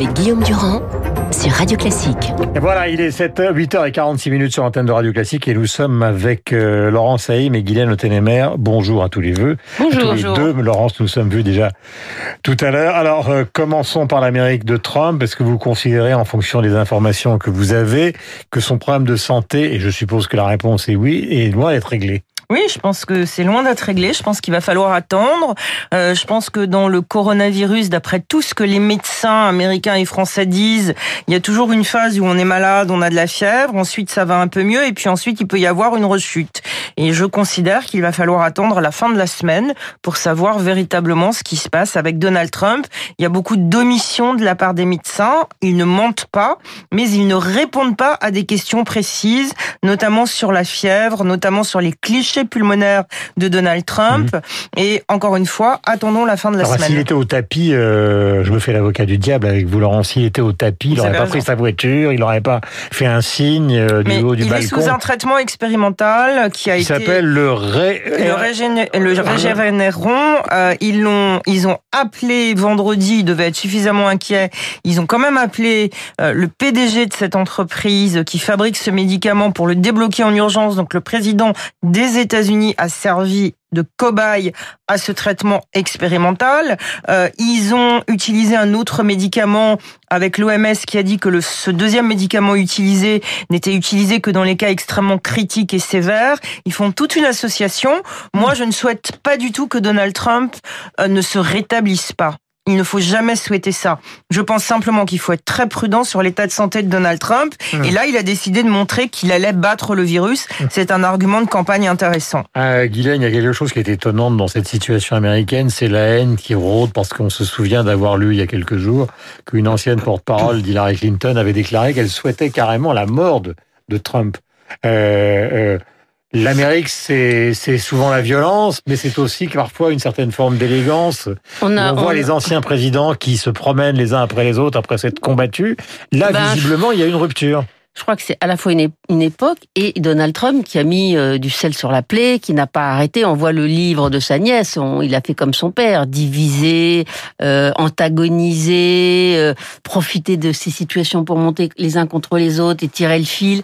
avec Guillaume Durand sur Radio Classique. Et voilà, il est 7 8h46 minutes sur l'antenne de Radio Classique et nous sommes avec euh, Laurence Saïm et Guylaine Otenemer. Bonjour à tous les deux. Bonjour. À tous les deux. Laurence, nous sommes vus déjà tout à l'heure. Alors, euh, commençons par l'Amérique de Trump. Est-ce que vous considérez, en fonction des informations que vous avez, que son problème de santé, et je suppose que la réponse est oui, est loin d'être réglé oui, je pense que c'est loin d'être réglé. Je pense qu'il va falloir attendre. Euh, je pense que dans le coronavirus, d'après tout ce que les médecins américains et français disent, il y a toujours une phase où on est malade, on a de la fièvre, ensuite ça va un peu mieux, et puis ensuite il peut y avoir une rechute. Et je considère qu'il va falloir attendre la fin de la semaine pour savoir véritablement ce qui se passe avec Donald Trump. Il y a beaucoup d'omissions de la part des médecins. Ils ne mentent pas, mais ils ne répondent pas à des questions précises, notamment sur la fièvre, notamment sur les clichés pulmonaire de Donald Trump. Mhm. Et encore une fois, attendons la fin de la Alors, semaine. S'il était au tapis, euh, je me fais l'avocat du diable avec vous, Laurent. S'il était au tapis, il n'aurait pas pris sa voiture, il n'aurait pas fait un signe euh, du haut du il balcon. Il est sous un traitement expérimental qui a il été. s'appelle le Ré. Le, Régéné... le Euh, ils l'ont, ils ont appelé vendredi. Ils devaient être suffisamment inquiets. Ils ont quand même appelé le PDG de cette entreprise qui fabrique ce médicament pour le débloquer en urgence. Donc le président des États-Unis a servi de cobaye à ce traitement expérimental. Euh, ils ont utilisé un autre médicament avec l'OMS qui a dit que le, ce deuxième médicament utilisé n'était utilisé que dans les cas extrêmement critiques et sévères. Ils font toute une association. Moi, je ne souhaite pas du tout que Donald Trump euh, ne se rétablisse pas. Il ne faut jamais souhaiter ça. Je pense simplement qu'il faut être très prudent sur l'état de santé de Donald Trump. Mmh. Et là, il a décidé de montrer qu'il allait battre le virus. Mmh. C'est un argument de campagne intéressant. Euh, Guylaine, il y a quelque chose qui est étonnant dans cette situation américaine, c'est la haine qui rôde parce qu'on se souvient d'avoir lu il y a quelques jours qu'une ancienne porte-parole d'Hillary Clinton avait déclaré qu'elle souhaitait carrément la mort de, de Trump. Euh, euh, L'Amérique, c'est souvent la violence, mais c'est aussi parfois une certaine forme d'élégance. On, on, voit on... les anciens présidents qui se promènent les uns après les autres après s'être combattus. Là, ben, visiblement, il y a une rupture. Je crois que c'est à la fois une, une, époque et Donald Trump qui a mis euh, du sel sur la plaie, qui n'a pas arrêté. On voit le livre de sa nièce, on, il a fait comme son père, diviser, euh, antagoniser, euh, profiter de ces situations pour monter les uns contre les autres et tirer le fil.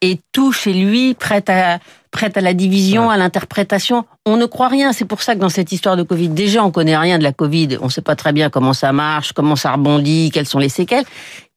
Et tout chez lui prête à prête à la division, ouais. à l'interprétation. On ne croit rien. C'est pour ça que dans cette histoire de Covid, déjà, on connaît rien de la Covid. On ne sait pas très bien comment ça marche, comment ça rebondit, quelles sont les séquelles.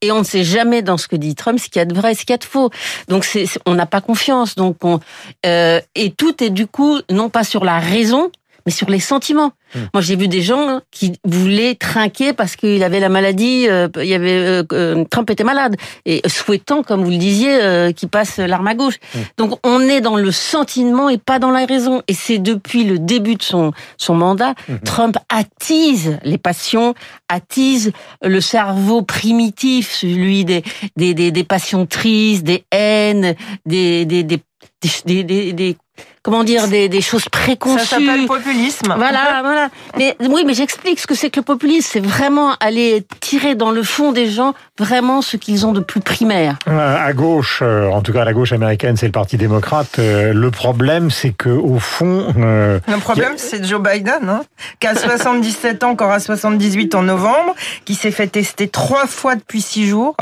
Et on ne sait jamais dans ce que dit Trump ce qu'il y a de vrai, ce qu'il y a de faux. Donc c'est, on n'a pas confiance. Donc on, euh, et tout est du coup non pas sur la raison, mais sur les sentiments. Mmh. Moi, j'ai vu des gens qui voulaient trinquer parce qu'il avait la maladie, euh, il y avait euh, Trump était malade et souhaitant, comme vous le disiez, euh, qu'il passe l'arme à gauche. Mmh. Donc, on est dans le sentiment et pas dans la raison. Et c'est depuis le début de son son mandat, mmh. Trump attise les passions, attise le cerveau primitif, celui des des des, des passions tristes, des haines, des des des des, des, des, comment dire des, des choses préconçues. Ça s'appelle populisme. Voilà, voilà. Mais oui, mais j'explique ce que c'est que le populisme. C'est vraiment aller tirer dans le fond des gens vraiment ce qu'ils ont de plus primaire. À gauche, en tout cas à la gauche américaine, c'est le Parti démocrate. Le problème, c'est que au fond, euh, le problème, c'est Joe Biden, hein, qui a 77 ans, encore à 78 en novembre, qui s'est fait tester trois fois depuis six jours.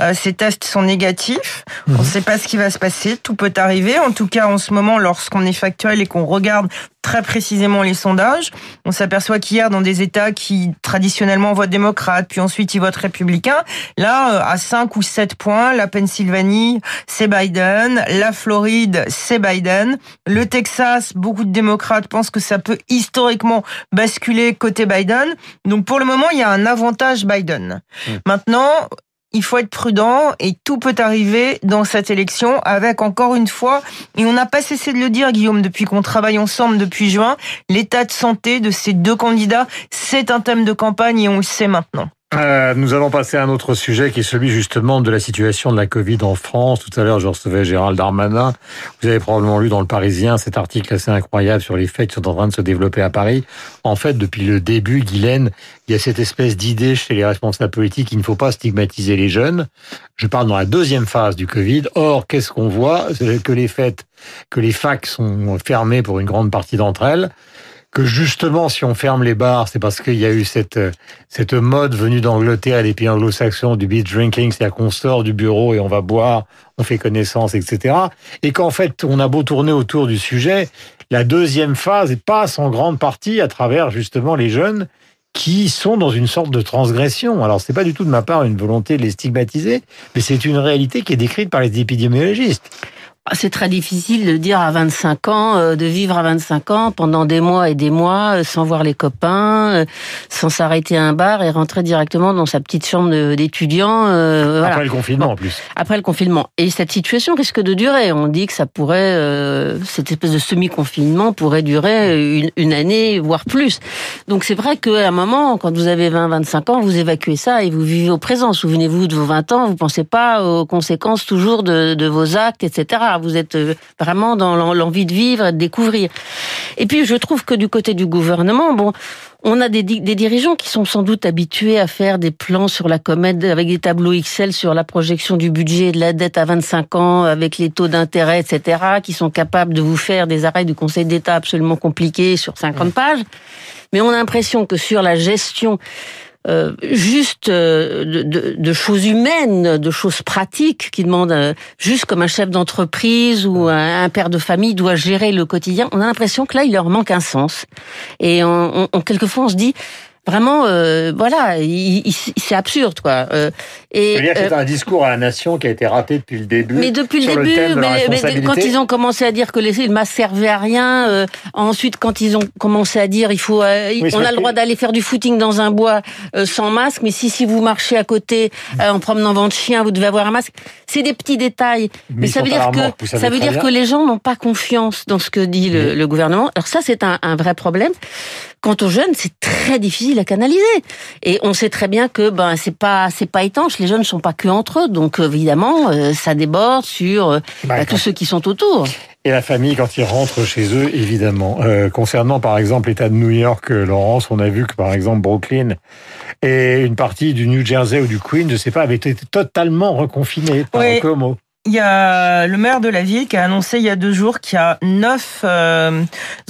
Euh, ces tests sont négatifs. On ne sait pas ce qui va se passer. Tout peut arriver. En tout cas, en ce moment, lorsqu'on est factuel et qu'on regarde très précisément les sondages, on s'aperçoit qu'hier, dans des États qui traditionnellement votent démocrate, puis ensuite ils votent républicain, là, à 5 ou 7 points, la Pennsylvanie, c'est Biden, la Floride, c'est Biden, le Texas, beaucoup de démocrates pensent que ça peut historiquement basculer côté Biden. Donc pour le moment, il y a un avantage Biden. Mmh. Maintenant, il faut être prudent et tout peut arriver dans cette élection avec encore une fois, et on n'a pas cessé de le dire Guillaume depuis qu'on travaille ensemble depuis juin, l'état de santé de ces deux candidats, c'est un thème de campagne et on le sait maintenant. Euh, nous allons passer à un autre sujet qui est celui justement de la situation de la Covid en France. Tout à l'heure, je recevais Gérald Darmanin. Vous avez probablement lu dans le Parisien cet article assez incroyable sur les faits qui sont en train de se développer à Paris. En fait, depuis le début, Guylaine, il y a cette espèce d'idée chez les responsables politiques qu'il ne faut pas stigmatiser les jeunes. Je parle dans la deuxième phase du Covid. Or, qu'est-ce qu'on voit? Que les fêtes, que les facs sont fermées pour une grande partie d'entre elles que justement, si on ferme les bars, c'est parce qu'il y a eu cette, cette mode venue d'Angleterre et des pays anglo-saxons du beach drinking, c'est-à-dire qu'on sort du bureau et on va boire, on fait connaissance, etc. Et qu'en fait, on a beau tourner autour du sujet, la deuxième phase passe en grande partie à travers justement les jeunes qui sont dans une sorte de transgression. Alors, c'est pas du tout de ma part une volonté de les stigmatiser, mais c'est une réalité qui est décrite par les épidémiologistes. C'est très difficile de dire à 25 ans, euh, de vivre à 25 ans pendant des mois et des mois euh, sans voir les copains, euh, sans s'arrêter à un bar et rentrer directement dans sa petite chambre d'étudiant. Après le confinement en plus. Après le confinement. Et cette situation risque de durer. On dit que ça pourrait, cette espèce de semi-confinement pourrait durer une, une, année, voire plus. Donc c'est vrai qu'à un moment, quand vous avez 20-25 ans, vous évacuez ça et vous vivez au présent. Souvenez-vous de vos 20 ans, vous pensez pas aux conséquences toujours de, de vos actes, etc. Vous êtes euh, vraiment dans l'envie de vivre et de découvrir. Et puis, je trouve que du côté du gouvernement, bon, on a des, des, dirigeants qui sont sans doute habitués à faire des plans sur la comète avec des tableaux Excel sur la projection du budget et de la dette à 25 ans avec les taux d'intérêt, etc., qui sont capables de vous faire des arrêts du Conseil d'État absolument compliqués sur 50 pages. Mais on a l'impression que sur la gestion euh, juste euh, de, de, choses humaines, de choses pratiques qui demandent euh, juste comme un chef d'entreprise ou un, père de famille doit gérer le quotidien. On a l'impression que là, il leur manque un sens. Et on, on, quelquefois, on se dit vraiment, euh, voilà, c'est absurde, quoi. Euh, et c'est euh, un discours à la nation qui a été raté depuis le début. Mais depuis le début, mais, quand ils ont commencé à dire que les masques servaient à rien, euh, ensuite quand ils ont commencé à dire il faut, euh, on a le droit d'aller faire du footing dans un bois sans masque, mais si si vous marchez à côté en promenant votre chien, vous devez avoir un masque. C'est des petits détails, mais, ça veut dire que ça veut dire que les gens n'ont pas confiance dans ce que dit le, le gouvernement. Alors ça, c'est un, un vrai problème. Quant aux jeunes, c'est très difficile à canaliser. Et on sait très bien que ben c'est pas c'est pas étanche. Les jeunes ne sont pas que entre eux, donc évidemment euh, ça déborde sur euh, bah, bah, tous ceux qui sont autour. Et la famille quand ils rentrent chez eux, évidemment. Euh, concernant par exemple l'État de New York, Laurence, on a vu que par exemple Brooklyn et une partie du New Jersey ou du Queens, je sais pas, avaient été totalement reconfinés par oui. Como. Il y a le maire de la ville qui a annoncé il y a deux jours qu'il y a neuf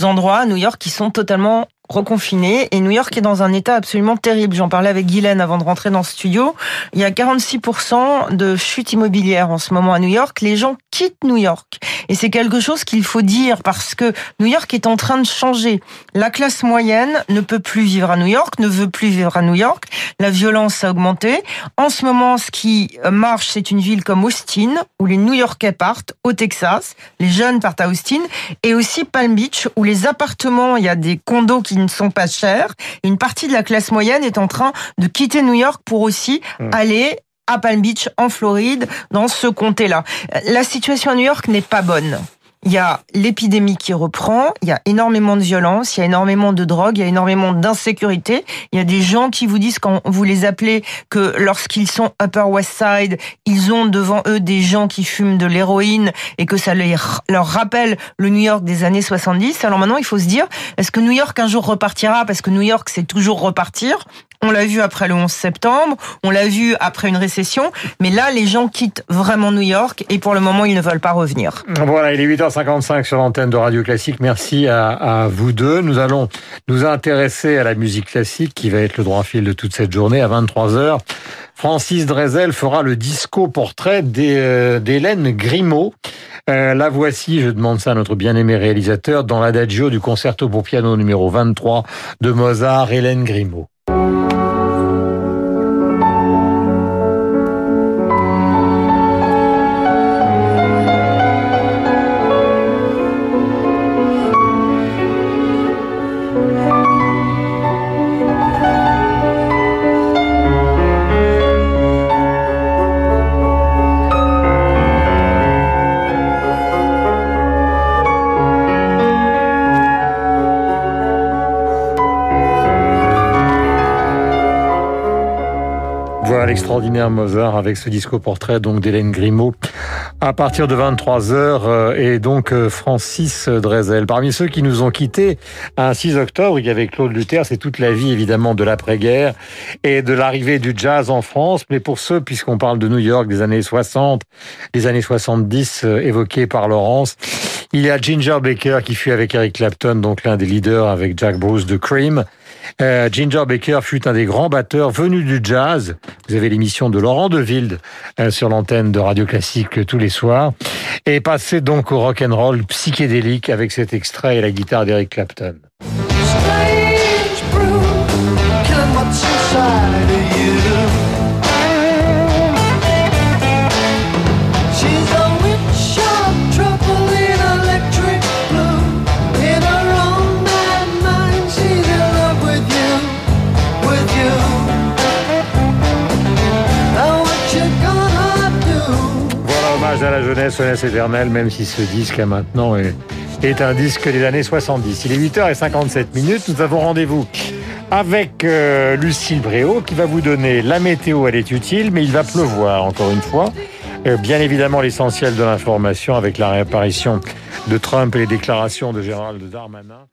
endroits à New York qui sont totalement reconfiné et New York est dans un état absolument terrible. J'en parlais avec Guylaine avant de rentrer dans ce studio. Il y a 46% de chute immobilière en ce moment à New York. Les gens quittent New York et c'est quelque chose qu'il faut dire parce que New York est en train de changer. La classe moyenne ne peut plus vivre à New York, ne veut plus vivre à New York. La violence a augmenté. En ce moment, ce qui marche, c'est une ville comme Austin où les New Yorkais partent au Texas, les jeunes partent à Austin et aussi Palm Beach où les appartements, il y a des condos qui ne sont pas chers. Une partie de la classe moyenne est en train de quitter New York pour aussi mmh. aller à Palm Beach, en Floride, dans ce comté-là. La situation à New York n'est pas bonne il y a l'épidémie qui reprend, il y a énormément de violence, il y a énormément de drogue, il y a énormément d'insécurité. Il y a des gens qui vous disent quand vous les appelez que lorsqu'ils sont Upper West Side, ils ont devant eux des gens qui fument de l'héroïne et que ça leur rappelle le New York des années 70. Alors maintenant, il faut se dire, est-ce que New York un jour repartira? Parce que New York, c'est toujours repartir. On l'a vu après le 11 septembre, on l'a vu après une récession, mais là, les gens quittent vraiment New York et pour le moment, ils ne veulent pas revenir. Voilà, il est 8h55 sur l'antenne de Radio Classique. Merci à, à, vous deux. Nous allons nous intéresser à la musique classique qui va être le droit fil de toute cette journée à 23h. Francis Drezel fera le disco portrait euh, d'Hélène Grimaud. Euh, la voici, je demande ça à notre bien-aimé réalisateur, dans l'adagio du concerto pour piano numéro 23 de Mozart, Hélène Grimaud. L'extraordinaire Mozart avec ce disco portrait donc d'Hélène Grimaud à partir de 23h euh, et donc euh, Francis Drezel. Parmi ceux qui nous ont quittés un 6 octobre, il y avait Claude Luther, c'est toute la vie évidemment de l'après-guerre et de l'arrivée du jazz en France, mais pour ceux, puisqu'on parle de New York des années 60, des années 70 euh, évoquées par Laurence, Il y a Ginger Baker qui fut avec Eric Clapton, donc l'un des leaders avec Jack Bruce de Cream. Euh, Ginger Baker fut un des grands batteurs venus du jazz. Vous avez l'émission de Laurent Deville euh, sur l'antenne de Radio Classique tous les soirs. Et passé donc au rock and roll psychédélique avec cet extrait et la guitare d'Eric Clapton. Jeunesse, jeunesse éternelle, même si ce disque là, maintenant est, est un disque des années 70. Il est 8h57 minutes, nous avons rendez-vous avec euh, Lucille Bréau qui va vous donner la météo, elle est utile, mais il va pleuvoir encore une fois. Euh, bien évidemment l'essentiel de l'information avec la réapparition de Trump et les déclarations de Gérald Darmanin.